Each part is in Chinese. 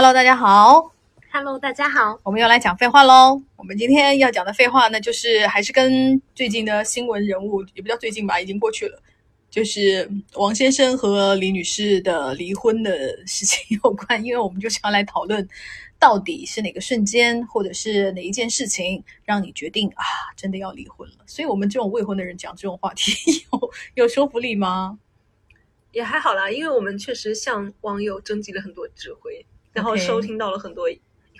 Hello，大家好，Hello，大家好。我们又来讲废话喽。我们今天要讲的废话呢，就是还是跟最近的新闻人物，也不叫最近吧，已经过去了，就是王先生和李女士的离婚的事情有关。因为我们就是要来讨论，到底是哪个瞬间，或者是哪一件事情，让你决定啊，真的要离婚了。所以，我们这种未婚的人讲这种话题，有有说服力吗？也还好啦，因为我们确实向网友征集了很多智慧，然后收听到了很多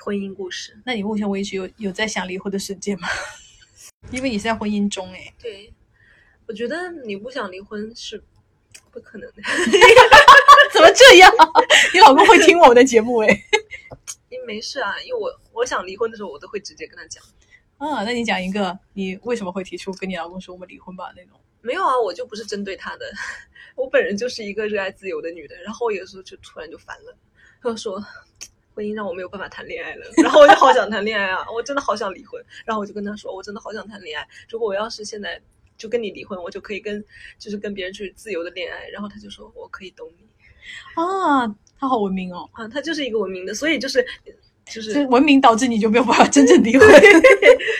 婚姻故事。那你目前为止有有在想离婚的瞬间吗？因为你是在婚姻中哎、对，我觉得你不想离婚是不可能的 怎么这样？你老公会听我们的节目哎、因为没事啊，因为我我想离婚的时候，我都会直接跟他讲。啊，那你讲一个，你为什么会提出跟你老公说我们离婚吧那种？没有啊，我就不是针对他的，我本人就是一个热爱自由的女的，然后我有时候就突然就烦了，他就说婚姻让我没有办法谈恋爱了，然后我就好想谈恋爱啊，我真的好想离婚，然后我就跟他说，我真的好想谈恋爱，如果我要是现在就跟你离婚，我就可以跟就是跟别人去自由的恋爱，然后他就说我可以懂你。啊，他好文明哦，啊，他就是一个文明的，所以就是就是文明导致你就没有办法真正离婚。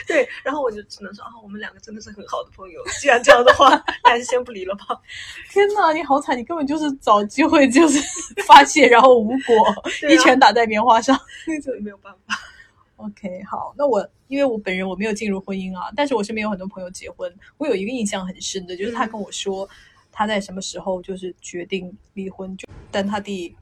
对，然后我就只能说啊，我们两个真的是很好的朋友，既然这样的话，那还是先不离了吧。天哪，你好惨，你根本就是找机会就是 发泄，然后无果，啊一拳打在棉花上。那就没有办法。OK，好，那我因为我本人我没有进入婚姻啊，但是我身边有很多朋友结婚，我有一个印象很深的，就是他跟我说他在什么时候就是决定离婚，就但他第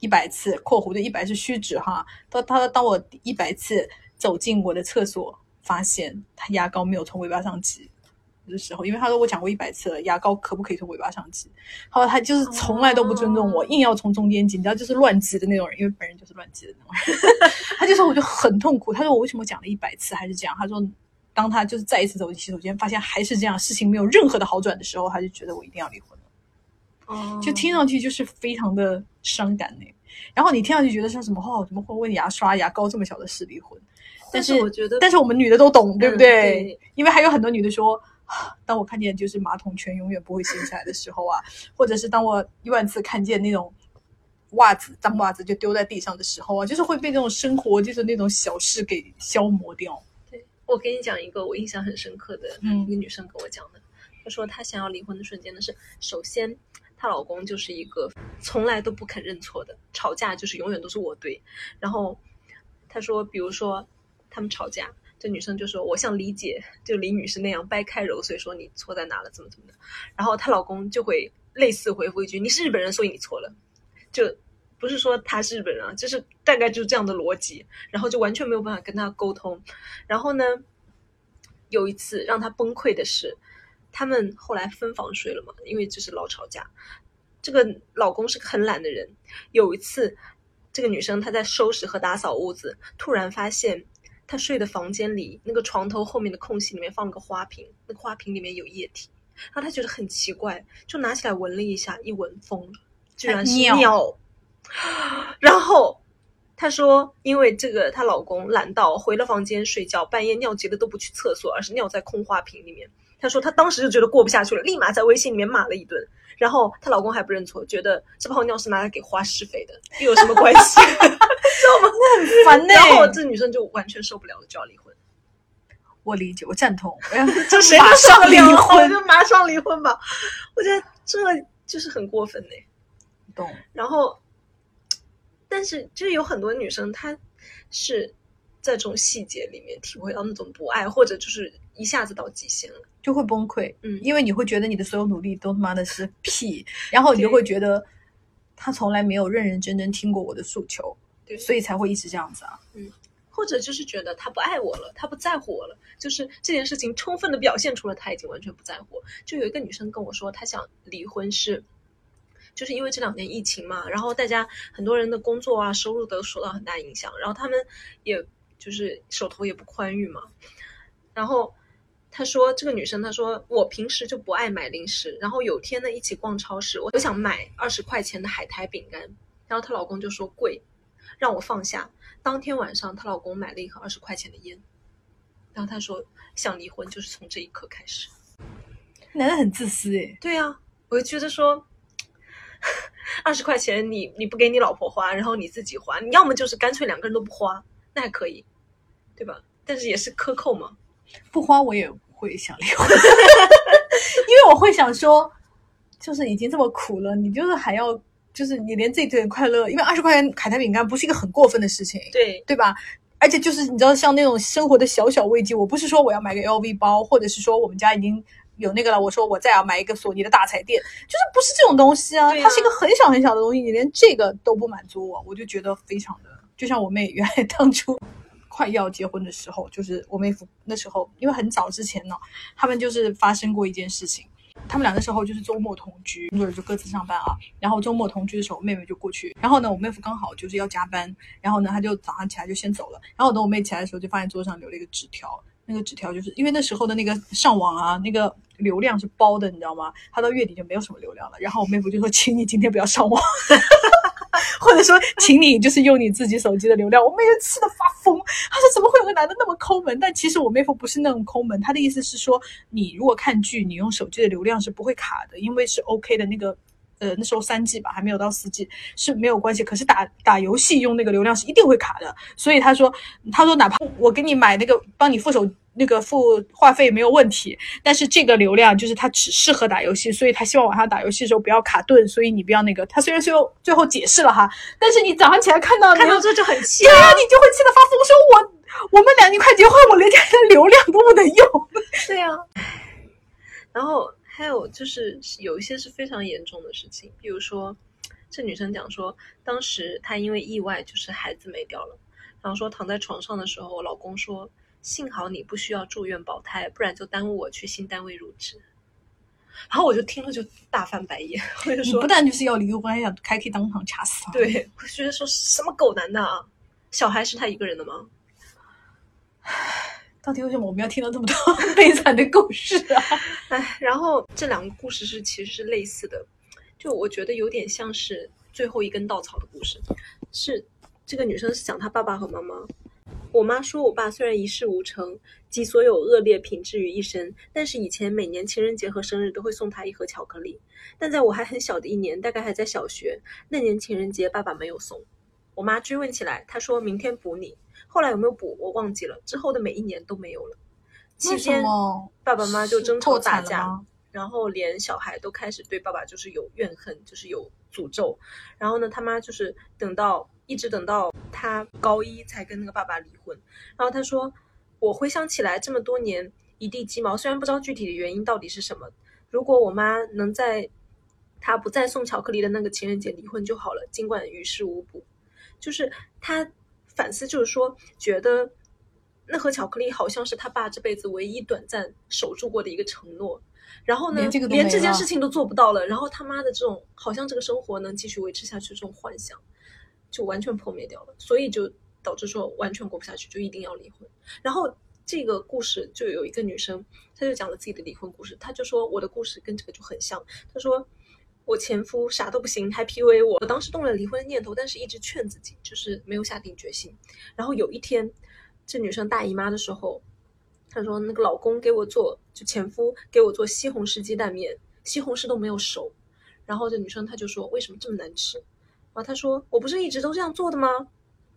一百次（括弧的一百是虚指哈），他他当我一百次走进我的厕所，发现他牙膏没有从尾巴上挤。的时候，因为他说我讲过一百次了，牙膏可不可以从尾巴上挤？他说他就是从来都不尊重我，哦硬要从中间挤，你知道，就是乱挤的那种人，因为本人就是乱挤的那种人。他就说我就很痛苦。他说我为什么讲了一百次还是这样？他说当他就是再一次走进洗手间，发现还是这样，事情没有任何的好转的时候，他就觉得我一定要离婚了。哦就听上去就是非常的伤感呢。然后你听上去觉得像什么哦，怎么会为牙刷、牙膏这么小的事离婚？但是是我觉得，但是我们女的都懂，对不对？对因为还有很多女的说，啊当我看见就是马桶圈永远不会掀起来的时候啊，或者是当我一万次看见那种袜子脏袜子就丢在地上的时候啊，就是会被那种生活就是那种小事给消磨掉。对我给你讲一个我印象很深刻的，嗯一个女生跟我讲的，她说她想要离婚的瞬间呢是，首先她老公就是一个从来都不肯认错的，吵架就是永远都是我对，然后她说，比如说他们吵架。这女生就说：“我像李姐，就李女士那样掰开揉碎，说你错在哪了，怎么怎么的。”然后她老公就会类似回复一句：“你是日本人，所以你错了。”就不是说他是日本人啊，就是大概就是这样的逻辑，然后就完全没有办法跟他沟通。然后呢，有一次让他崩溃的是，他们后来分房睡了嘛，因为就是老吵架。这个老公是个很懒的人，有一次，这个女生她在收拾和打扫屋子，突然发现她睡的房间里那个床头后面的空隙里面放了个花瓶，那个花瓶里面有液体，然后她觉得很奇怪，就拿起来闻了一下，一闻疯了，居然是尿尿。然后她说，因为这个她老公懒到回了房间睡觉，半夜尿急了都不去厕所，而是尿在空花瓶里面。她说她当时就觉得过不下去了，立马在微信里面骂了一顿。然后她老公还不认错，觉得这泡尿是拿来给花施肥的，又有什么关系？知道吗？烦呢、然后这女生就完全受不了了，就要离婚。我理解，我赞同，我要这谁马都受上离不了，我婚。就马上离婚吧。我觉得这就是很过分呢。懂，然后，但是就是有很多女生，她是在这种细节里面体会到那种不爱，或者就是一下子到极限了。就会崩溃。嗯因为你会觉得你的所有努力都他妈的是屁，然后你就会觉得他从来没有认认真真听过我的诉求，对所以才会一直这样子啊。嗯或者就是觉得他不爱我了，他不在乎我了，就是这件事情充分的表现出了他已经完全不在乎。就有一个女生跟我说，她想离婚是，就是因为这两年疫情嘛，然后大家很多人的工作啊、收入都受到很大影响，然后他们也就是手头也不宽裕嘛。然后她说，这个女生她说，我平时就不爱买零食，然后有天呢一起逛超市，我想买二十块钱的海苔饼干，然后她老公就说贵，让我放下。当天晚上，她老公买了一盒二十块钱的烟，然后她说想离婚就是从这一刻开始。男的很自私诶、对啊，我就觉得说，二十块钱你你不给你老婆花，然后你自己花，你要么就是干脆两个人都不花，那还可以，对吧？但是也是克扣嘛。不花我也会想离婚，因为我会想说，就是已经这么苦了，你就是还要，就是你连这点快乐，因为二十块钱凯泰饼干不是一个很过分的事情，对对吧？而且就是你知道，像那种生活的小小慰藉，我不是说我要买个 LV 包，或者是说我们家已经有那个了，我说我再要买一个索尼的大彩电，就是不是这种东西啊，啊它是一个很小很小的东西，你连这个都不满足我，我就觉得非常的，就像我妹原来当初。快要结婚的时候，就是我妹夫那时候，因为很早之前呢，他们就是发生过一件事情。他们俩那时候就是周末同居，工作日就各自上班啊。然后周末同居的时候，我妹妹就过去。然后呢，我妹夫刚好就是要加班，然后呢，他就早上起来就先走了。然后等我妹起来的时候，就发现桌上留了一个纸条。那个纸条就是因为那时候的那个上网啊，那个流量是包的，你知道吗？他到月底就没有什么流量了。然后我妹夫就说：“请你今天不要上网。” 或者说，请你就是用你自己手机的流量，我妹就气得发疯。她说：“怎么会有个男的那么抠门？”但其实我妹夫不是那种抠门，他的意思是说，你如果看剧，你用手机的流量是不会卡的，因为是 OK 的那个。呃，那时候三 G 吧，还没有到四 G，是没有关系。可是打打游戏用那个流量是一定会卡的，所以他说，他说哪怕我给你买那个帮你付手那个付话费没有问题，但是这个流量就是它只适合打游戏，所以他希望晚上打游戏的时候不要卡顿，所以你不要那个。他虽然最后最后解释了哈，但是你早上起来看到看到这就很气对啊，你就会气得发疯，说我我们俩你快结婚，我连这的流量都不能用。对呀、然后还有就是有一些是非常严重的事情，比如说这女生讲说，当时她因为意外就是孩子没掉了，然后说躺在床上的时候，我老公说幸好你不需要住院保胎，不然就耽误我去新单位入职。然后我就听了就大翻白眼，我就说你不但就是要离婚，还想还可以当场掐死他。对，我觉得说什么狗男的啊，小孩是他一个人的吗？到底为什么我们要听到这么多 悲惨的故事啊？哎，然后这两个故事是其实是类似的，就我觉得有点像是最后一根稻草的故事。是这个女生是讲她爸爸和妈妈。我妈说，我爸虽然一事无成，集所有恶劣品质于一身，但是以前每年情人节和生日都会送他一盒巧克力。但在我还很小的一年，大概还在小学，那年情人节爸爸没有送。我妈追问起来，她说明天补你。后来有没有补我忘记了，之后的每一年都没有了。期间，爸爸妈妈就争吵破打架？然后连小孩都开始对爸爸就是有怨恨，就是有诅咒。然后呢，他妈就是等到一直等到他高一才跟那个爸爸离婚。然后他说，我回想起来这么多年一地鸡毛，虽然不知道具体的原因到底是什么。如果我妈能在他不再送巧克力的那个情人节离婚就好了，尽管于事无补。就是他反思，就是说觉得那盒巧克力好像是他爸这辈子唯一短暂守住过的一个承诺。然后呢，连这个连这件事情都做不到了，然后他妈的这种好像这个生活能继续维持下去这种幻想，就完全破灭掉了，所以就导致说完全过不下去，就一定要离婚。然后这个故事就有一个女生，她就讲了自己的离婚故事，她就说我的故事跟这个就很像，她说。我前夫啥都不行，还 PUA 我。我当时动了离婚的念头，但是一直劝自己，就是没有下定决心。然后有一天，这女生大姨妈的时候，她说那个老公给我做，就前夫给我做西红柿鸡蛋面，西红柿都没有熟。然后这女生她就说为什么这么难吃？然后他说我不是一直都这样做的吗？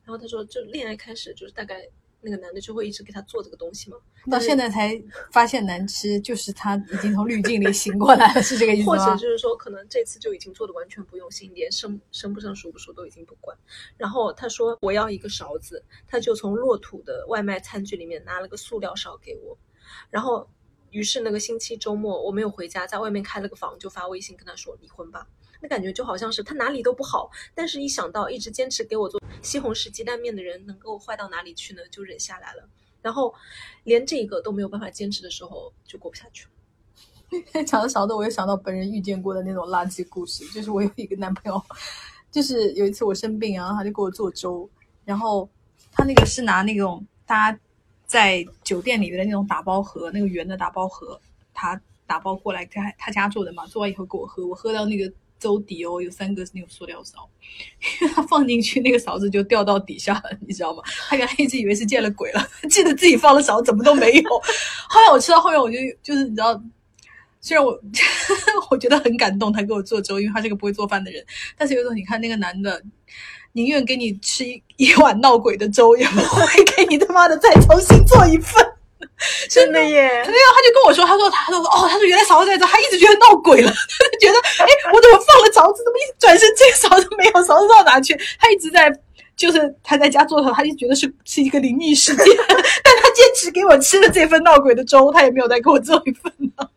然后他说就恋爱开始就是大概那个男的就会一直给他做这个东西嘛。到现在才发现难吃，就是他已经从滤镜里醒过来了，是这个意思吗或者？就是说，可能这次就已经做的完全不用心，连生生不生熟不熟都已经不管。然后他说我要一个勺子，他就从骆土的外卖餐具里面拿了个塑料勺给我。然后，于是那个星期周末我没有回家，在外面开了个房，就发微信跟他说离婚吧。那感觉就好像是他哪里都不好，但是一想到一直坚持给我做西红柿鸡蛋面的人能够坏到哪里去呢，就忍下来了。然后连这个都没有办法坚持的时候，就过不下去了。讲着勺子，我又想到本人遇见过的那种垃圾故事，就是我有一个男朋友，就是有一次我生病啊，他就给我做粥，然后他那个是拿那种大家在酒店里面的那种打包盒，那个圆的打包盒，他打包过来，他他家做的嘛，做完以后给我喝，我喝到那个粥底哦，有三个是那种塑料勺，因 为他放进去那个勺子就掉到底下了，你知道吗？他原来一直以为是见了鬼了，记得自己放了勺怎么都没有。后来我吃到后面，我就就是你知道。虽然我我觉得很感动，他给我做粥，因为他是个不会做饭的人。但是有种你看那个男的，宁愿给你吃一一碗闹鬼的粥，也不会给你他妈的再重新做一份。真的耶！对啊，他就跟我说，他说他说哦，他说原来勺子在这，他一直觉得闹鬼了，他就觉得哎，我怎么放了勺子，怎么一转身这个勺子没有，勺子到哪去？他一直在。就是他在家做的时候，他就觉得是是一个灵异事件，但他坚持给我吃了这份闹鬼的粥，他也没有再给我做一份呢。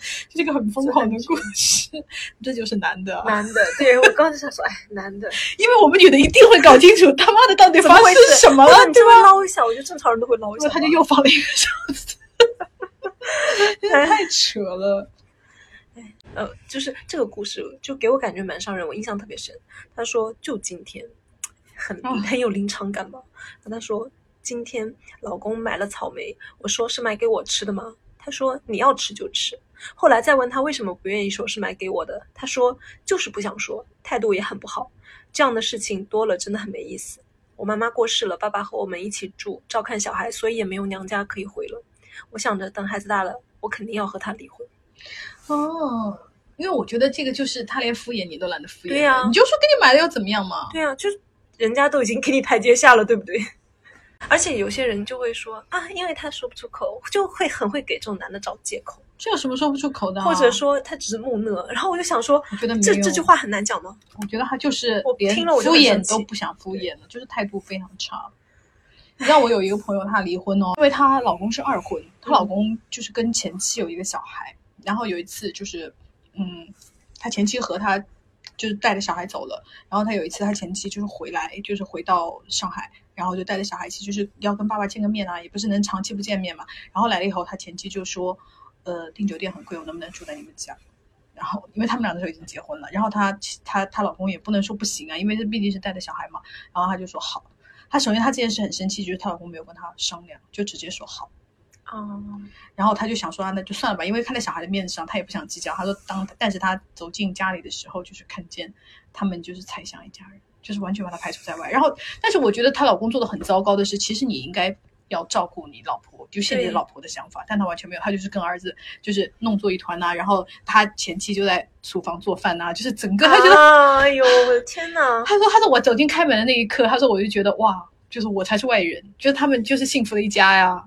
这是个很疯狂的故事，这就是男的，男的。对我刚才想说，哎，男的，因为我们女的一定会搞清楚他妈的到底发生什么了，对吧？捞一下，我觉得正常人都会捞一下。他就又放了一个勺子，太扯了。哎，呃，就是这个故事，就给我感觉蛮伤人，我印象特别深。他说，就今天。很很有临场感吧？跟他说：“今天老公买了草莓，我说是买给我吃的吗？”他说：“你要吃就吃。”后来再问他为什么不愿意说是买给我的，他说：“就是不想说，态度也很不好。这样的事情多了，真的很没意思。我妈妈过世了，爸爸和我们一起住，照看小孩，所以也没有娘家可以回了。我想着等孩子大了，我肯定要和他离婚。”哦，因为我觉得这个就是他连敷衍你都懒得敷衍，对呀，你就说给你买了又怎么样嘛？对呀，就是。人家都已经给你台阶下了，对不对？而且有些人就会说啊，因为他说不出口，就会很会给这种男的找借口。这有什么说不出口的？或者说他只是木讷？然后我就想说，我觉得这这句话很难讲吗？我觉得他就是我听了我敷衍都不想敷衍了，就是态度非常差。你知道我有一个朋友，她离婚哦，因为她老公是二婚，她老公就是跟前妻有一个小孩，然后有一次就是嗯，她前妻和他。就是带着小孩走了，然后他有一次他前妻就是回来，就是回到上海，然后就带着小孩一起，就是要跟爸爸见个面啊，也不是能长期不见面嘛。然后来了以后，他前妻就说：“呃，订酒店很贵，我能不能住在你们家？”然后因为他们俩那时候已经结婚了，然后她她她老公也不能说不行啊，因为这毕竟是带着小孩嘛。然后他就说好。他首先他这件事很生气，就是她老公没有跟她商量，就直接说好。哦，然后他就想说啊，那就算了吧，因为看在小孩的面子上，他也不想计较。他说，当但是他走进家里的时候，就是看见他们就是才像一家人，就是完全把他排除在外。然后，但是我觉得她老公做的很糟糕的是，其实你应该要照顾你老婆，就现在老婆的想法，但他完全没有，他就是跟儿子就是弄作一团呐。然后他前妻就在厨房做饭呐，就是整个他觉得，哎呦我的天呐，他说，他说我走进开门的那一刻，他说我就觉得哇，就是我才是外人，就是他们就是幸福的一家呀。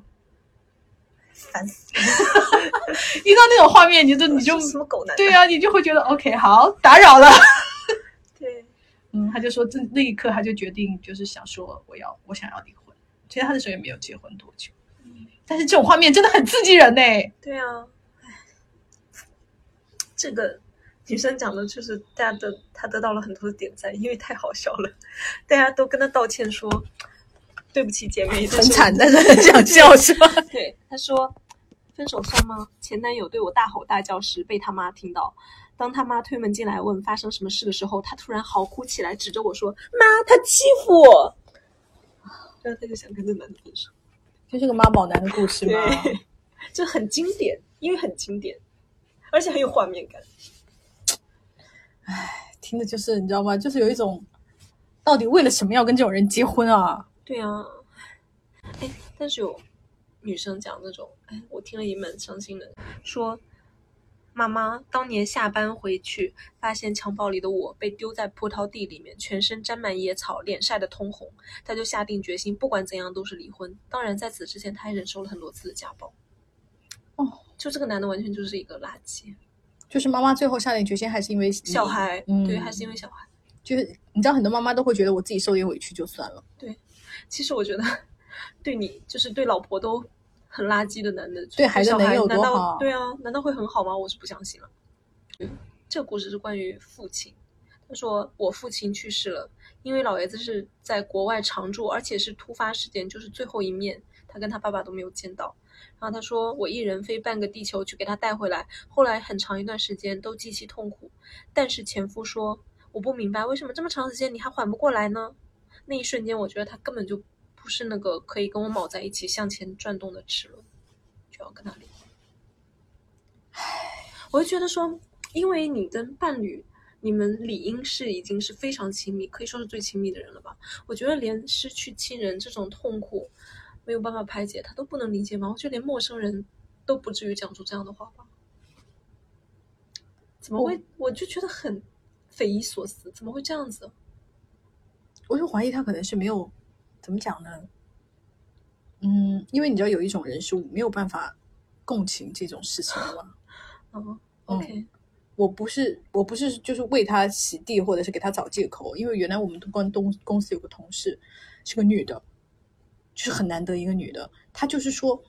烦死！了！一到那种画面，你就你就什么狗男？对啊，你就会觉得 OK，好打扰了。对，嗯，他就说这那一刻他就决定就是想说我要我想要离婚。其实他那时候也没有结婚多久，但是这种画面真的很刺激人呢。对啊，这个女生讲的就是大家的，她得到了很多的点赞，因为太好笑了，大家都跟她道歉说。对不起，姐妹，很惨，但是很想 笑，是吧？对，她说：“分手算吗？”前男友对我大吼大叫时，被他妈听到。当他妈推门进来问发生什么事的时候，他突然嚎哭起来，指着我说：“妈，他欺负我！”然后他就想跟这男的分手，就是个妈宝男的故事吗？对，就很经典，因为很经典，而且很有画面感。唉，听的就是你知道吗？就是有一种，到底为了什么要跟这种人结婚啊？对啊，哎，但是有女生讲那种，哎，我听了也蛮伤心的。说妈妈当年下班回去，发现襁褓里的我被丢在葡萄地里面，全身沾满野草，脸晒得通红。她就下定决心，不管怎样都是离婚。当然，在此之前，她还忍受了很多次的家暴。哦，就这个男的完全就是一个垃圾。就是妈妈最后下定决心，还是因为小孩，对，还是因为小孩。就是你知道，很多妈妈都会觉得我自己受点委屈就算了。对。其实我觉得，对你就是对老婆都很垃圾的男的，对孩子能有多好？对啊，难道会很好吗？我是不相信了。这个故事是关于父亲。他说我父亲去世了，因为老爷子是在国外常住，而且是突发事件，就是最后一面，他跟他爸爸都没有见到。然后他说我一人飞半个地球去给他带回来，后来很长一段时间都极其痛苦。但是前夫说我不明白为什么这么长时间你还缓不过来呢？那一瞬间，我觉得他根本就不是那个可以跟我卯在一起向前转动的齿轮，就要跟他离婚。唉，我就觉得说，因为你跟伴侣，你们理应是已经是非常亲密，可以说是最亲密的人了吧？我觉得连失去亲人这种痛苦没有办法排解，他都不能理解吗？我觉得连陌生人都不至于讲出这样的话吧。怎么会？我就觉得很匪夷所思，怎么会这样子？我就怀疑他可能是没有怎么讲呢？嗯，因为你知道有一种人是没有办法共情这种事情的嘛。哦，OK，嗯我不是我不是就是为他洗地或者是给他找借口，因为原来我们关东公司有个同事是个女的，就是很难得一个女的，她就是说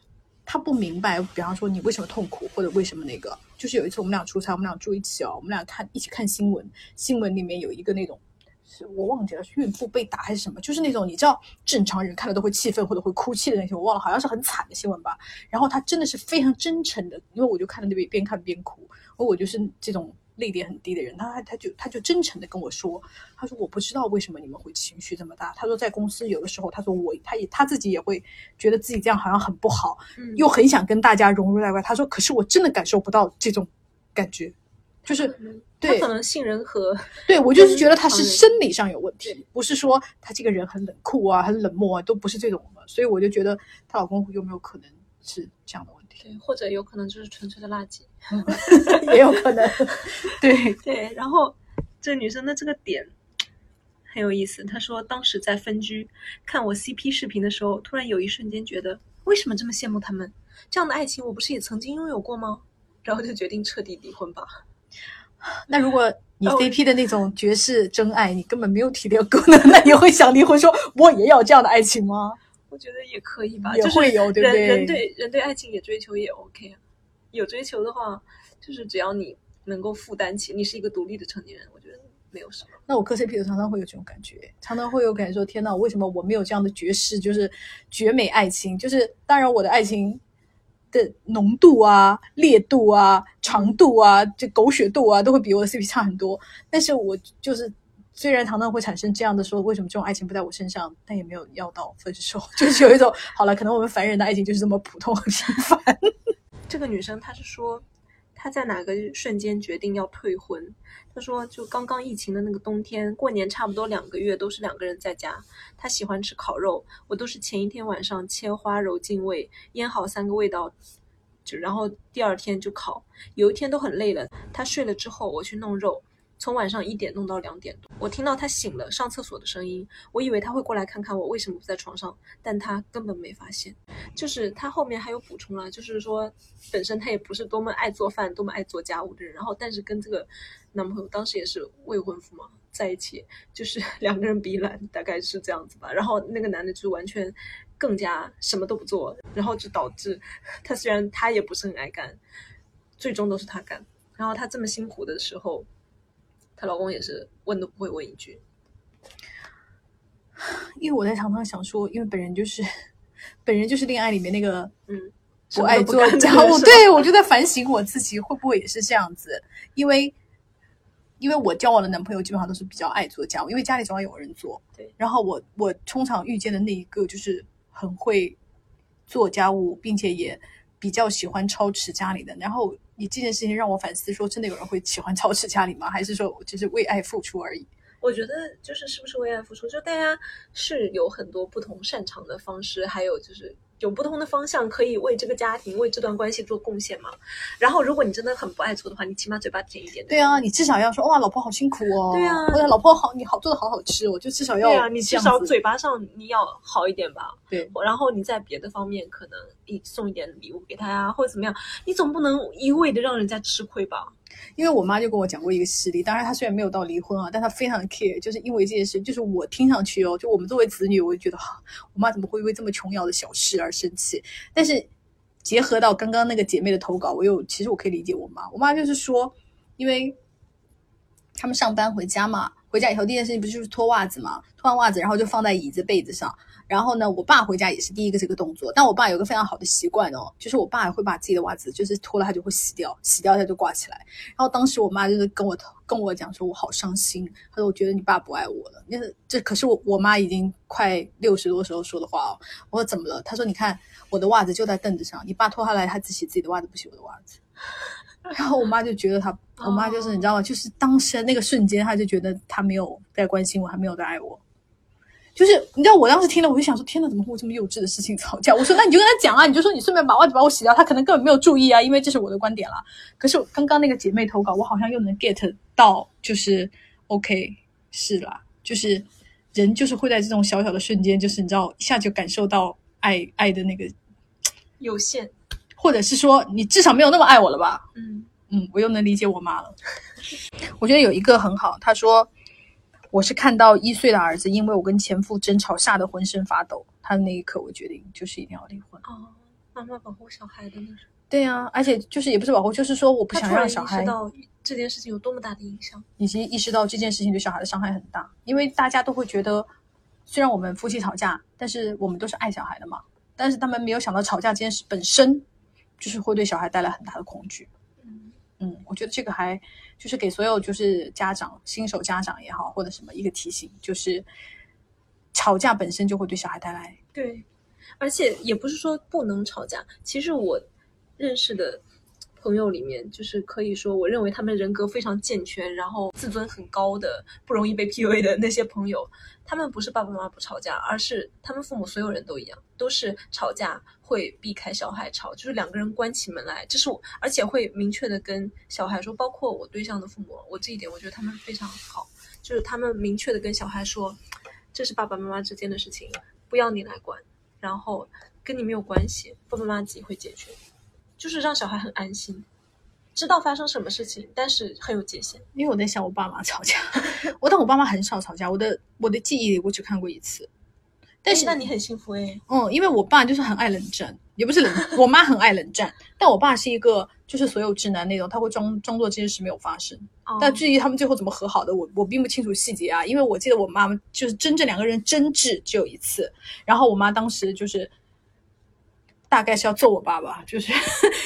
她不明白，比方说你为什么痛苦或者为什么那个，就是有一次我们俩出差，我们俩住一起哦，我们俩看一起看新闻，新闻里面有一个那种。是我忘记了，是孕妇被打还是什么？就是那种你知道，正常人看了都会气愤或者会哭泣的那些，我忘了，好像是很惨的新闻吧。然后他真的是非常真诚的，因为我就看到那边边看边哭，而我就是这种泪点很低的人，他他就他就真诚的跟我说，他说我不知道为什么你们会情绪这么大，他说在公司有的时候，他说我他也他自己也会觉得自己这样好像很不好，嗯又很想跟大家融入在外。他说，可是我真的感受不到这种感觉，就是对可能杏仁核对我就是觉得他是生理上有问题，不是说他这个人很冷酷啊、很冷漠啊，都不是这种的。所以我就觉得她老公有没有可能是这样的问题，对，或者有可能就是纯粹的垃圾。也有可能。对，对，然后这女生的这个点很有意思。她说，当时在分居看我 CP 视频的时候，突然有一瞬间觉得，为什么这么羡慕他们？这样的爱情我不是也曾经拥有过吗？然后就决定彻底离婚吧。那如果你哦 CP 的那种绝世真爱，你根本没有体谅功能，那你会想离婚说，我也要这样的爱情吗？我觉得也可以吧，也就是会有对不对人人对人对爱情也追求也 OK 啊。有追求的话，就是只要你能够负担起，你是一个独立的成年人，我觉得没有什么。那我磕 CP 的常常会有这种感觉，常常会有感觉说：天呐，为什么我没有这样的绝世，就是绝美爱情？就是当然我的爱情的浓度啊、烈度啊、长度啊、这狗血度啊，都会比我的 CP 差很多。但是我就是虽然常常会产生这样的说，为什么这种爱情不在我身上？但也没有要到分手，就是有一种好了，可能我们凡人的爱情就是这么普通和平凡。这个女生她是说，他在哪个瞬间决定要退婚？他说，就刚刚疫情的那个冬天，过年差不多两个月都是两个人在家。他喜欢吃烤肉，我都是前一天晚上切花揉进味，腌好三个味道，就然后第二天就烤。有一天都很累了，他睡了之后，我去弄肉。从晚上一点弄到两点多，我听到他醒了上厕所的声音，我以为他会过来看看我为什么不在床上，但他根本没发现。就是他后面还有补充了，就是说本身他也不是多么爱做饭、多么爱做家务的人，然后但是跟这个男朋友当时也是未婚夫嘛，在一起就是 两个人比懒，大概是这样子吧。然后那个男的就完全更加什么都不做，然后就导致他虽然他也不是很爱干，最终都是他干。然后他这么辛苦的时候，她老公也是问都不会问一句。因为我在常常想说，因为本人就是本人就是恋爱里面那个嗯，不爱做家务，对我就在反省我自己会不会也是这样子，因为因为我交往的男朋友基本上都是比较爱做家务，因为家里总要有人做。对，然后我我通常遇见的那一个就是很会做家务，并且也比较喜欢操持家里的。然后你这件事情让我反思，说真的有人会喜欢操持家里吗？还是说我只是为爱付出而已？我觉得就是是不是为爱付出，就大家是有很多不同擅长的方式，还有就是有不同的方向可以为这个家庭、为这段关系做贡献嘛。然后，如果你真的很不爱做的话，你起码嘴巴甜一点。对啊，你至少要说哇，老婆好辛苦哦。对啊或者老婆好，你好做的好好吃，我就至少要对啊，你至少嘴巴上你要好一点吧。对。然后你在别的方面可能你送一点礼物给他呀，或者怎么样，你总不能一味的让人家吃亏吧？因为我妈就跟我讲过一个事例，当然她虽然没有到离婚啊，但她非常的 care，就是因为这件事，就是我听上去哦，就我们作为子女，我就觉得，我妈怎么会为这么琼瑶的小事而生气？但是结合到刚刚那个姐妹的投稿，我又其实我可以理解我妈，我妈就是说，因为他们上班回家嘛，回家以后第一件事情不就是脱袜子嘛，脱完袜子然后就放在椅子被子上。然后呢，我爸回家也是第一个这个动作，但我爸有个非常好的习惯哦，就是我爸会把自己的袜子就是脱了他就会洗掉，洗掉他就挂起来。然后当时我妈就是跟我跟我讲说，我好伤心，她说我觉得你爸不爱我了。那这可是我我妈已经快六十多时候说的话哦。我说怎么了？她说你看我的袜子就在凳子上，你爸脱下来他只洗自己的袜子，不洗我的袜子。然后我妈就觉得他，我妈就是你知道吗？就是当时那个瞬间，她就觉得他没有在关心我，还没有在爱我。就是你知道，我当时听了，我就想说，天呐，怎么会这么幼稚的事情吵架？我说，那你就跟他讲啊，你就说你顺便把袜子把我洗掉，他可能根本没有注意啊，因为这是我的观点啦。可是刚刚那个姐妹投稿，我好像又能 get 到，就是 OK 是啦，就是人就是会在这种小小的瞬间，就是你知道一下就感受到爱爱的那个，有限，或者是说你至少没有那么爱我了吧？嗯嗯，我又能理解我妈了。我觉得有一个很好，她说我是看到一岁的儿子因为我跟前夫争吵吓得浑身发抖，他的那一刻我决定就是一定要离婚。哦，妈妈保护小孩的那种，对呀、而且就是也不是保护，就是说我不想让小孩识到这件事情有多么大的影响。以及意识到这件事情对小孩的伤害很大，因为大家都会觉得，虽然我们夫妻吵架，但是我们都是爱小孩的嘛，但是他们没有想到吵架这件事本身就是会对小孩带来很大的恐惧。嗯嗯，我觉得这个还就是给所有就是家长、新手家长也好，或者什么一个提醒，就是吵架本身就会对小孩带来对，而且也不是说不能吵架。其实我认识的朋友里面，就是可以说，我认为他们人格非常健全，然后自尊很高的，不容易被 PUA 的那些朋友，他们不是爸爸妈妈不吵架，而是他们父母所有人都一样，都是吵架会避开小孩吵，就是两个人关起门来，这是我，而且会明确的跟小孩说，包括我对象的父母，我这一点我觉得他们非常好，就是他们明确的跟小孩说，这是爸爸妈妈之间的事情，不要你来管，然后跟你没有关系，爸爸妈妈自己会解决，就是让小孩很安心，知道发生什么事情，但是很有界限。因为我在想我爸妈吵架，我但我爸妈很少吵架，我的我的记忆里我只看过一次，但是诶那你很幸福哎。嗯，因为我爸就是很爱冷战，也不是冷，我妈很爱冷战，但我爸是一个就是所有直男那种，他会装装作这件事没有发生。哦但至于他们最后怎么和好的，我我并不清楚细节啊，因为我记得我妈妈就是真正两个人争执只有一次，然后我妈当时就是大概是要揍我爸爸，就是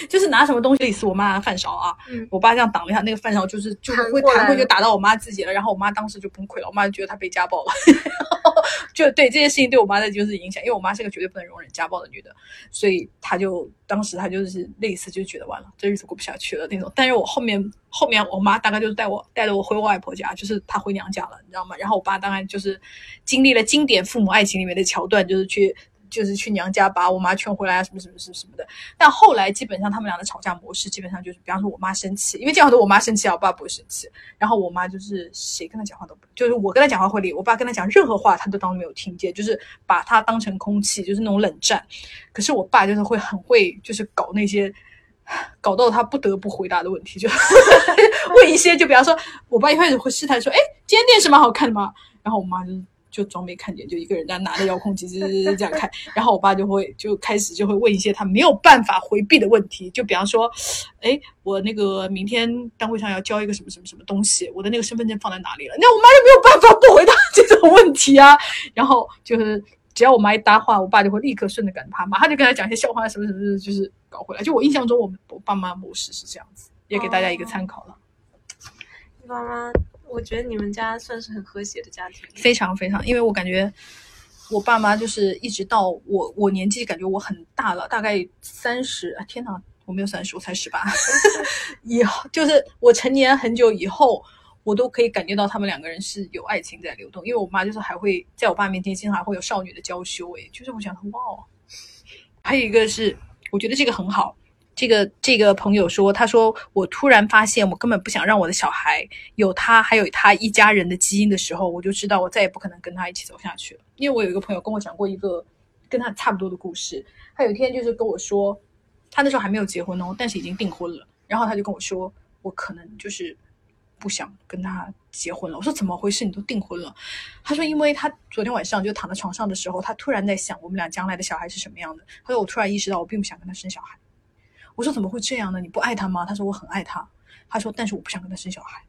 就是拿什么东西类似我妈的饭勺啊，嗯我爸这样挡了一下，那个饭勺就是就是会弹弹过就打到我妈自己了，然后我妈当时就崩溃了，我妈就觉得她被家暴了，就对这件事情对我妈的就是影响，因为我妈是个绝对不能容忍家暴的女的，所以她就当时她就是类似就觉得完了，这日子过不下去了那种。但是我后面后面我妈大概就是带我带着我回我外婆家，就是她回娘家了，你知道吗？然后我爸当然就是经历了经典父母爱情里面的桥段，就是去。就是去娘家把我妈劝回来啊，什么什么什么什么的。但后来基本上他们俩的吵架模式，基本上就是，比方说我妈生气，因为这样的我妈生气啊，我爸不会生气。然后我妈就是谁跟他讲话都不，就是我跟他讲话会理，我爸跟他讲任何话，他都当没有听见，就是把他当成空气，就是那种冷战。可是我爸就是会很会，就是搞那些。搞到他不得不回答的问题，就问 一些，就比方说，我爸一开始会试探说：“哎，今天电视蛮好看的吗？”然后我妈就就装没看见，就一个人在拿着遥控器，这这这样看。然后我爸就会就开始就会问一些他没有办法回避的问题，就比方说，哎，我那个明天单位上要交一个什么什么什么东西，我的那个身份证放在哪里了？那我妈就没有办法不回答这种问题啊。然后就是只要我妈一搭话，我爸就会立刻顺着赶他，马上就跟他讲一些笑话什么什么，就是搞回来。就我印象中，我我爸妈模式是这样子，也给大家一个参考了。你爸妈，我觉得你们家算是很和谐的家庭。非常非常，因为我感觉我爸妈就是一直到我我年纪感觉我很大了，大概三十啊，天哪，我没有三十，我才十八，以后就是我成年很久以后。我都可以感觉到他们两个人是有爱情在流动，因为我妈就是还会在我爸面前经常还会有少女的娇羞，诶，就是我想说哇哦。还有一个是，我觉得这个很好，这个这个朋友说，他说我突然发现我根本不想让我的小孩有他还有他一家人的基因的时候，我就知道我再也不可能跟他一起走下去了。因为我有一个朋友跟我讲过一个跟他差不多的故事，他有一天就是跟我说，他那时候还没有结婚哦，但是已经订婚了，然后他就跟我说，我可能就是不想跟他结婚了。我说怎么回事？你都订婚了？他说，因为他昨天晚上就躺在床上的时候，他突然在想我们俩将来的小孩是什么样的。他说我突然意识到我并不想跟他生小孩。我说怎么会这样呢？你不爱他吗？他说我很爱他。他说但是我不想跟他生小孩。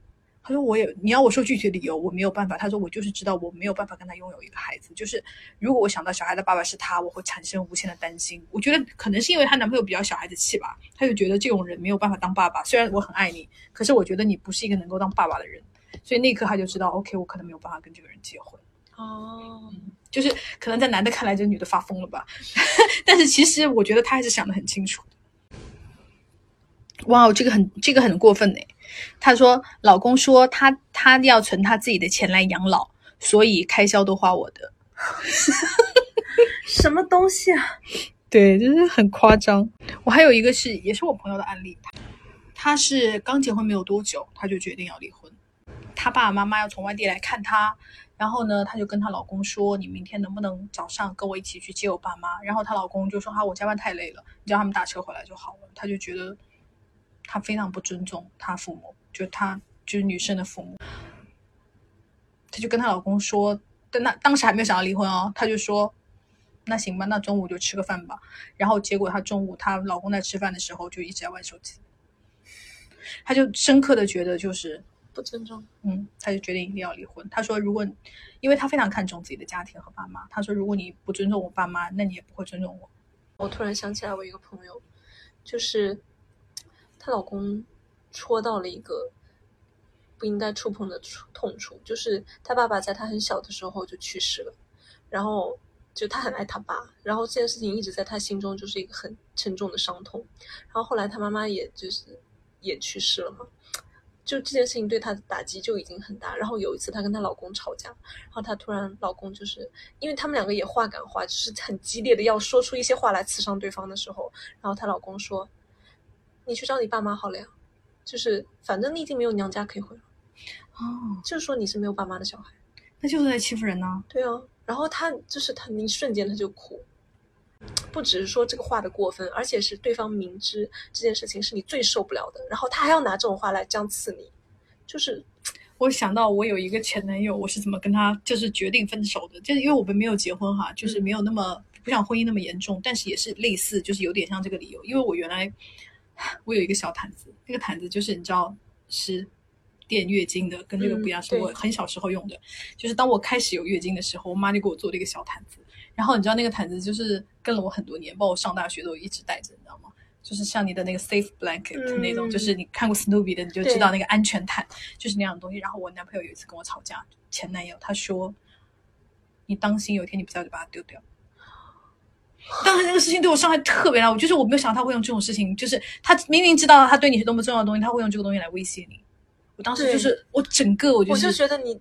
他说我也你要我说具体理由，我没有办法。他说我就是知道我没有办法跟他拥有一个孩子。就是如果我想到小孩的爸爸是他，我会产生无限的担心。我觉得可能是因为她男朋友比较小孩子气吧，他就觉得这种人没有办法当爸爸。虽然我很爱你，可是我觉得你不是一个能够当爸爸的人。所以那一刻他就知道，OK，我可能没有办法跟这个人结婚。哦，就是可能在男的看来，这女的发疯了吧？但是其实我觉得他还是想的很清楚的。哇哦，这个很这个很过分呢。她说，老公说他他要存他自己的钱来养老，所以开销都花我的。什么东西啊？对，就是很夸张。我还有一个是，也是我朋友的案例，他是刚结婚没有多久，他就决定要离婚。他爸爸妈妈要从外地来看他，然后呢，她就跟她老公说：“你明天能不能早上跟我一起去接我爸妈？”然后她老公就说：“哈，我加班太累了，你叫他们打车回来就好了。”他就觉得他非常不尊重他父母，就他就是女生的父母。她就跟她老公说，但那当时还没有想要离婚哦，她就说：“那行吧，那中午就吃个饭吧。”然后结果她中午她老公在吃饭的时候就一直在玩手机，她就深刻的觉得就是。不尊重。嗯，他就决定一定要离婚。他说，如果因为他非常看重自己的家庭和爸妈，他说，如果你不尊重我爸妈，那你也不会尊重我。我突然想起来，我一个朋友，就是她老公戳到了一个不应该触碰的触痛处，就是她爸爸在她很小的时候就去世了，然后就她很爱她爸，然后这件事情一直在她心中就是一个很沉重的伤痛。然后后来她妈妈也就是也去世了嘛。就这件事情对她的打击就已经很大。然后有一次她跟她老公吵架，然后她突然老公就是因为他们两个也话赶话，就是很激烈的要说出一些话来刺伤对方的时候，然后她老公说：“你去找你爸妈好了呀，就是反正你已经没有娘家可以回了，哦，就是说你是没有爸妈的小孩。那就是在欺负人呢、对啊，然后他就是他一瞬间他就哭。不只是说这个话的过分，而且是对方明知这件事情是你最受不了的，然后他还要拿这种话来这样刺你，就是我想到我有一个前男友，我是怎么跟他就是决定分手的，就是因为我们没有结婚哈，就是没有那么不像婚姻那么严重，但是也是类似，就是有点像这个理由。因为我原来我有一个小毯子，那个毯子就是你知道是垫月经的，跟这个不一样，嗯是我很小时候用的。就是当我开始有月经的时候，我妈就给我做了一个小毯子，然后你知道那个毯子就是跟了我很多年，包括我上大学都一直带着，你知道吗？就是像你的那个 safe blanket 那种，嗯就是你看过 Snoopy 的，你就知道那个安全毯就是那样的东西。然后我男朋友有一次跟我吵架，前男友他说：“你当心有一天你不在就把它丢掉。”当时那个事情对我伤害特别大，我就是我没有想到他会用这种事情，就是他明明知道他对你是多么重要的东西，他会用这个东西来威胁你。我当时就是我整个我就我就觉得你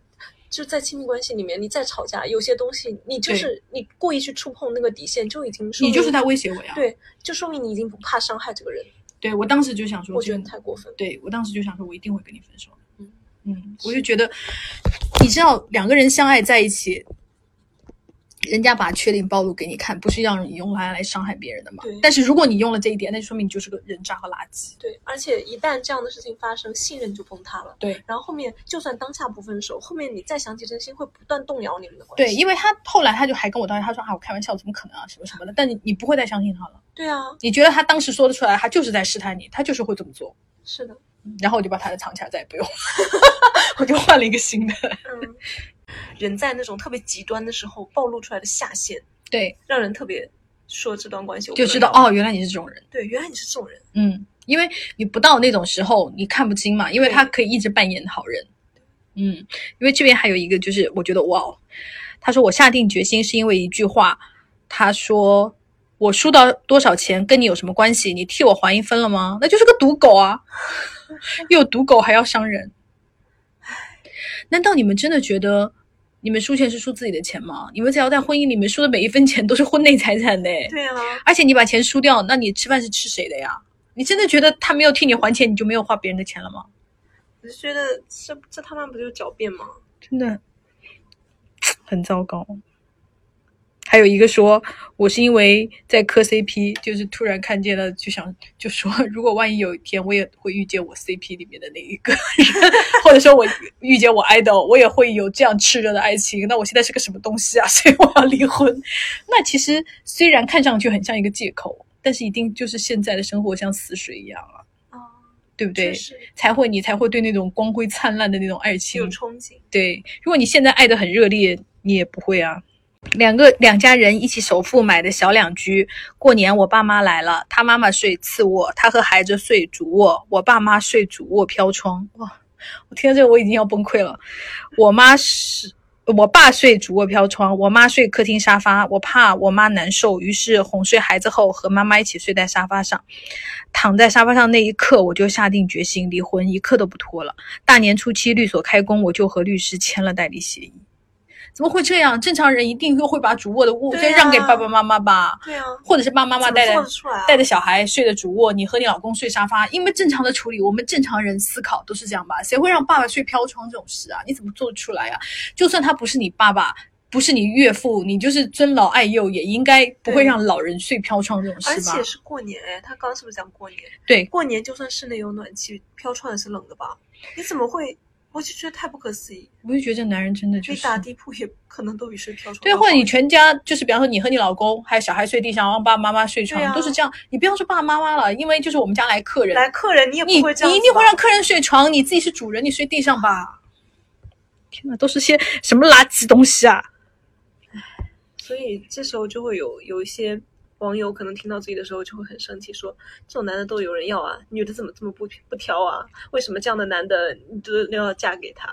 就在亲密关系里面，你再吵架，有些东西你就是你故意去触碰那个底线，就已经说你就是在威胁我呀。对，就说明你已经不怕伤害这个人。对我当时就想说，我觉得你太过分了。对我当时就想说，我一定会跟你分手。嗯嗯，我就觉得，你知道，两个人相爱在一起，人家把缺点暴露给你看，不是让你用来来伤害别人的嘛对？但是如果你用了这一点，那就说明你就是个人渣和垃圾。对，而且一旦这样的事情发生，信任就崩塌了。对然后后面就算当下不分手，后面你再想起真心，会不断动摇你们的关系。对，因为他后来他就还跟我道歉，他说啊，我开玩笑，怎么可能啊，什么什么的。但你你不会再相信他了，对啊，你觉得他当时说得出来，他就是在试探你，他就是会这么做。是的，然后我就把他的藏起来，再也不用，我就换了一个新的。嗯，人在那种特别极端的时候暴露出来的下限，对，让人特别说这段关系我就知道。哦，原来你是这种人。对，原来你是这种人。嗯，因为你不到那种时候，你看不清嘛，因为他可以一直扮演好人。嗯，因为这边还有一个就是，我觉得哇哦，他说我下定决心是因为一句话，他说我输到多少钱跟你有什么关系？你替我还一分了吗？那就是个赌狗啊，又赌狗还要伤人。难道你们真的觉得你们输钱是输自己的钱吗？你们只要在婚姻里面输的每一分钱都是婚内财产呢？对啊，而且你把钱输掉，那你吃饭是吃谁的呀？你真的觉得他没有替你还钱，你就没有花别人的钱了吗？我就觉得这这他妈不就是狡辩吗？真的很糟糕。还有一个说，我是因为在磕 CP，就是突然看见了，就想就说，如果万一有一天我也会遇见我 CP 里面的那一个人，或者说我遇见我 idol，我也会有这样炽热的爱情，那我现在是个什么东西啊？所以我要离婚。那其实虽然看上去很像一个借口，但是一定就是现在的生活像死水一样啊，啊，对不对才会你才会对那种光辉灿烂的那种爱情有憧憬。对，如果你现在爱的很热烈，你也不会啊。两个两家人一起首付买的小两居，过年我爸妈来了，他妈妈睡次卧，他和孩子睡主卧，我爸妈睡主卧飘窗。哇，我听到这个我已经要崩溃了。我妈是。我爸睡主卧飘窗，我妈睡客厅沙发。我怕我妈难受，于是哄睡孩子后和妈妈一起睡在沙发上。躺在沙发上那一刻，我就下定决心离婚，一刻都不拖了。大年初七律所开工，我就和律师签了代理协议。怎么会这样？正常人一定都会把主卧的卧先啊让给爸爸妈妈吧，对啊，或者是爸爸妈妈带着带着小孩睡的主卧，你和你老公睡沙发，因为正常的处理，我们正常人思考都是这样吧？谁会让爸爸睡飘窗这种事啊？你怎么做得出来啊？就算他不是你爸爸，不是你岳父，你就是尊老爱幼，也应该不会让老人睡飘窗这种事吧而且？是过年哎，他刚刚是不是讲过年？对，过年就算室内有暖气，飘窗也是冷的吧？你怎么会？我就觉得太不可思议。我就觉得这男人真的就是你打地铺也可能都比睡飘窗对，或者你全家就是，比方说你和你老公还有小孩睡地上，让爸爸妈妈睡床，啊都是这样。你不要说爸爸妈妈了，因为就是我们家来客人，来客人你也不会这样你一定会让客人睡床，你自己是主人，你睡地上吧。天哪，都是些什么垃圾东西啊！所以这时候就会有有一些网友可能听到自己的时候就会很生气，说这种男的都有人要啊，女的怎么这么不不挑啊？为什么这样的男的你都都要嫁给他？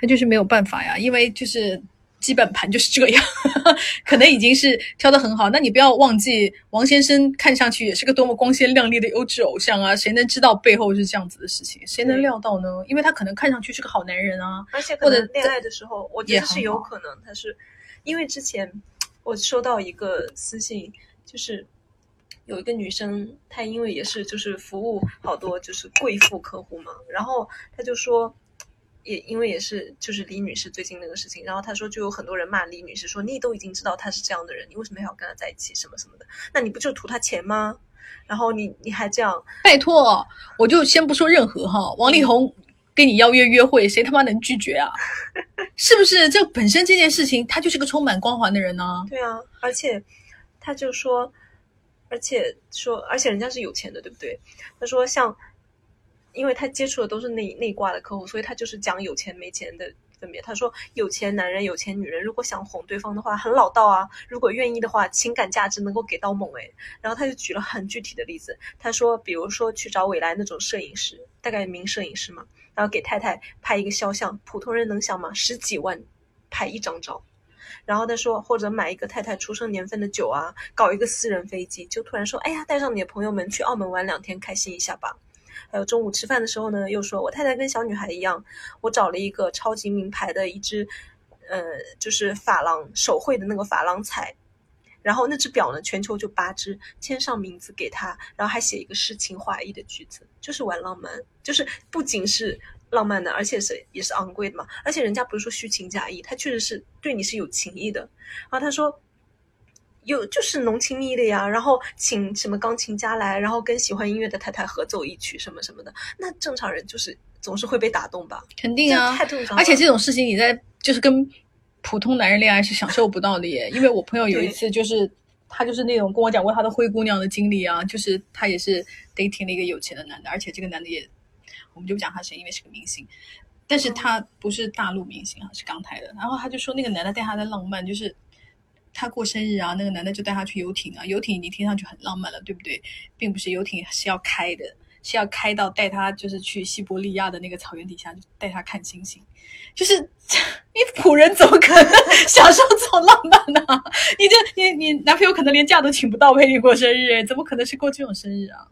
他就是没有办法呀，因为就是基本盘就是这样，可能已经是挑的很好。那你不要忘记，王先生看上去也是个多么光鲜亮丽的优质偶像啊！谁能知道背后是这样子的事情？谁能料到呢？因为他可能看上去是个好男人啊。而且或者可能恋爱的时候，我觉得是有可能他是因为之前我收到一个私信，就是有一个女生，她因为也是就是服务好多就是贵妇客户嘛，然后她就说。也因为也是就是李女士最近那个事情，然后她说就有很多人骂李女士说你都已经知道她是这样的人，你为什么还要跟她在一起什么什么的？那你不就图她钱吗？然后你你还这样，拜托，我就先不说任何哈，王力宏跟你邀约约会，谁他妈能拒绝啊？是不是？这本身这件事情，他就是个充满光环的人呢、对啊，而且他就说，而且说，而且人家是有钱的，对不对？他说像，因为他接触的都是内内挂的客户，所以他就是讲有钱没钱的分别。他说，有钱男人、有钱女人，如果想哄对方的话，很老道啊。如果愿意的话，情感价值能够给到猛诶。然后他就举了很具体的例子，他说，比如说去找未来那种摄影师，大概名摄影师嘛，然后给太太拍一个肖像，普通人能想吗？十几万拍一张照。然后他说，或者买一个太太出生年份的酒啊，搞一个私人飞机，就突然说，哎呀，带上你的朋友们去澳门玩两天，开心一下吧。还有中午吃饭的时候呢，又说我太太跟小女孩一样，我找了一个超级名牌的一只，呃，就是珐琅手绘的那个珐琅彩，然后那只表呢，全球就八只，签上名字给她，然后还写一个诗情画意的句子，就是玩浪漫，就是不仅是浪漫的，而且是也是昂贵的嘛。而且人家不是说虚情假意，他确实是对你是有情意的。然后他说。有就是浓情蜜恋呀，然后请什么钢琴家来，然后跟喜欢音乐的太太合奏一曲什么什么的，那正常人就是总是会被打动吧？肯定啊太正常。而且这种事情你在就是跟普通男人恋爱是享受不到的耶。因为我朋友有一次就是他就是那种跟我讲过他的灰姑娘的经历啊，就是他也是 dating 了一个有钱的男的，而且这个男的也我们就不讲他谁，因为是个明星。但是他不是大陆明星啊，是港台的。然后他就说那个男的带他的浪漫就是。他过生日啊，那个男的就带他去游艇啊，游艇你听上去很浪漫了，对不对？并不是游艇是要开的，是要开到带他就是去西伯利亚的那个草原底下，带他看星星。就是 你普人怎么可能 享受这种浪漫呢、你这你你男朋友可能连假都请不到陪你过生日，怎么可能是过这种生日啊？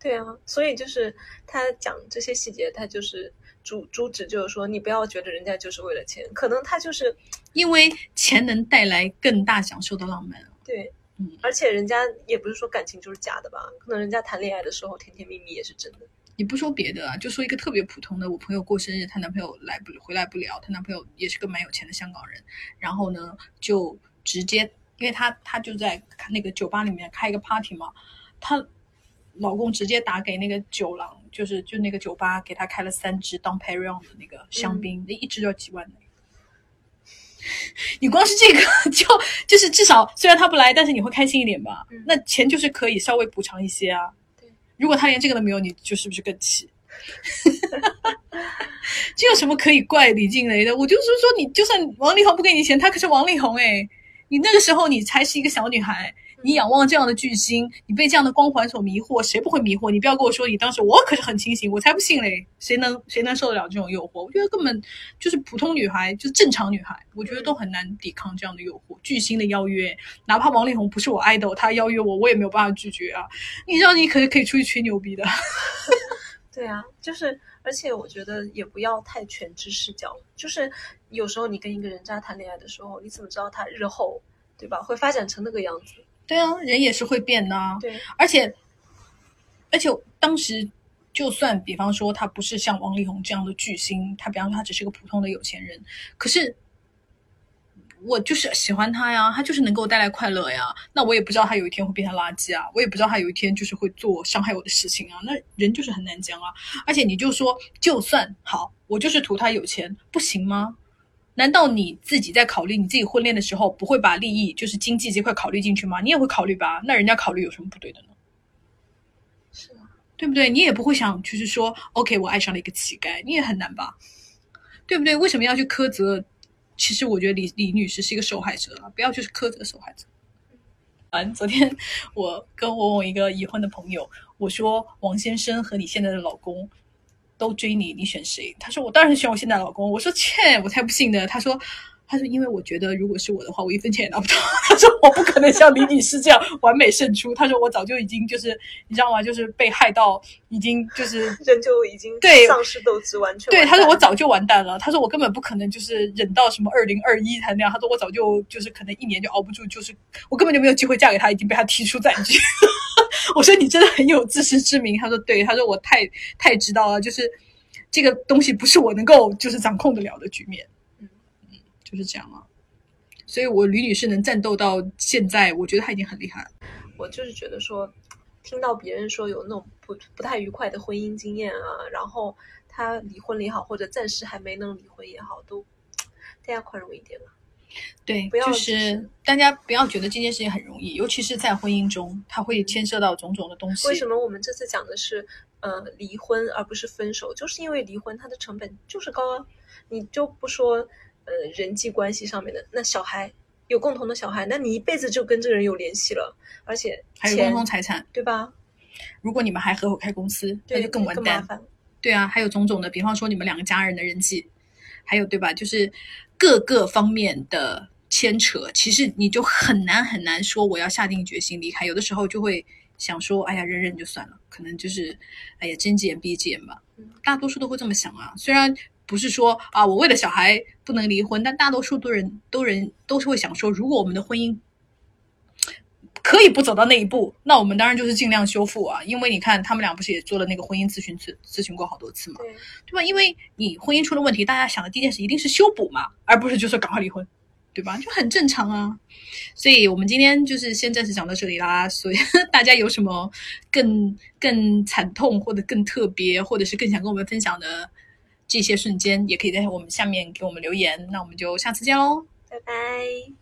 对啊，所以就是他讲这些细节，他就是主主旨就是说，你不要觉得人家就是为了钱，可能他就是因为钱能带来更大享受的浪漫。对，嗯，而且人家也不是说感情就是假的吧，可能人家谈恋爱的时候甜甜蜜蜜也是真的。你不说别的啊，就说一个特别普通的，我朋友过生日，她男朋友来不回来不了，她男朋友也是个蛮有钱的香港人，然后呢就直接，因为她她就在那个酒吧里面开一个 party 嘛，她老公直接打给那个酒廊，就是就那个酒吧给他开了三支当 Perrion 的那个香槟，那、一支就要几万呢。你光是这个就就是至少虽然他不来，但是你会开心一点吧？嗯那钱就是可以稍微补偿一些啊。对，如果他连这个都没有，你就是不是更气？这有什么可以怪李静蕾的？我就是说，你就算王力宏不给你钱，他可是王力宏哎。你那个时候你才是一个小女孩，你仰望这样的巨星，你被这样的光环所迷惑，谁不会迷惑？你不要跟我说你当时我可是很清醒，我才不信嘞！谁能谁能受得了这种诱惑？我觉得根本就是普通女孩，就是正常女孩，我觉得都很难抵抗这样的诱惑。巨星的邀约，哪怕王力宏不是我爱豆他邀约我，我也没有办法拒绝啊！你知道你可是可以出去吹牛逼的。对啊，就是，而且我觉得也不要太全知视角。就是有时候你跟一个人渣谈恋爱的时候，你怎么知道他日后，对吧，会发展成那个样子？对啊，人也是会变的啊。对，而且，而且当时就算比方说他不是像王力宏这样的巨星，他比方说他只是个普通的有钱人，可是我就是喜欢他呀，他就是能给我带来快乐呀。那我也不知道他有一天会变成垃圾啊，我也不知道他有一天就是会做伤害我的事情啊。那人就是很难讲啊。而且你就说，就算好，我就是图他有钱，不行吗？难道你自己在考虑你自己婚恋的时候，不会把利益就是经济这块考虑进去吗？你也会考虑吧？那人家考虑有什么不对的呢？是啊，对不对？你也不会想，就是说，OK，我爱上了一个乞丐，你也很难吧？对不对？为什么要去苛责？其实我觉得李李女士是一个受害者啊，不要去苛责受害者。完，昨天我跟我我一个已婚的朋友，我说王先生和你现在的老公都追你，你选谁？他说我当然是选我现在的老公。我说切，我才不信呢。他说。他说：“因为我觉得，如果是我的话，我一分钱也拿不到。”他说：“我不可能像李女士这样完美胜出。”他说：“我早就已经就是你知道吗？就是被害到已经就是 人就已经对丧失斗志，完全对。”他说：“我早就完蛋了。”他说：“我根本不可能就是忍到什么二零二一才那样。”他说：“我早就就是可能一年就熬不住，就是我根本就没有机会嫁给他，已经被他踢出战局。” 我说：“你真的很有自知之明。”他说：“对。”他说：“我太太知道了，就是这个东西不是我能够就是掌控得了的局面。”嗯嗯，就是这样啊。所以，我吕女士能战斗到现在，我觉得她已经很厉害了。我就是觉得说，听到别人说有那种不不太愉快的婚姻经验啊，然后他离婚了也好，或者暂时还没能离婚也好，都 大家宽容一点嘛。对，不要就就是大家不要觉得这件事情很容易，尤其是在婚姻中，它会牵涉到种种的东西。为什么我们这次讲的是呃离婚而不是分手？就是因为离婚它的成本就是高啊，你就不说。呃，人际关系上面的那小孩有共同的小孩，那你一辈子就跟这个人有联系了，而且还有共同财产，对吧？如果你们还合伙开公司，那就更完蛋。麻烦对啊，还有种种的，比方说你们两个家人的人际，还有对吧？就是各个方面的牵扯，其实你就很难很难说我要下定决心离开。有的时候就会想说，哎呀，忍忍就算了，可能就是哎呀，睁只眼闭一只眼吧。大多数都会这么想啊，虽然。不是说啊，我为了小孩不能离婚，但大多数都人都人都是会想说，如果我们的婚姻可以不走到那一步，那我们当然就是尽量修复啊。因为你看，他们俩不是也做了那个婚姻咨询咨咨询过好多次嘛，对对吧？因为你婚姻出了问题，大家想的第一件事一定是修补嘛，而不是就说赶快离婚，对吧？就很正常啊。所以我们今天就是先暂时讲到这里啦。所以 大家有什么更更惨痛，或者更特别，或者是更想跟我们分享的？这些瞬间也可以在我们下面给我们留言，那我们就下次见喽，拜拜。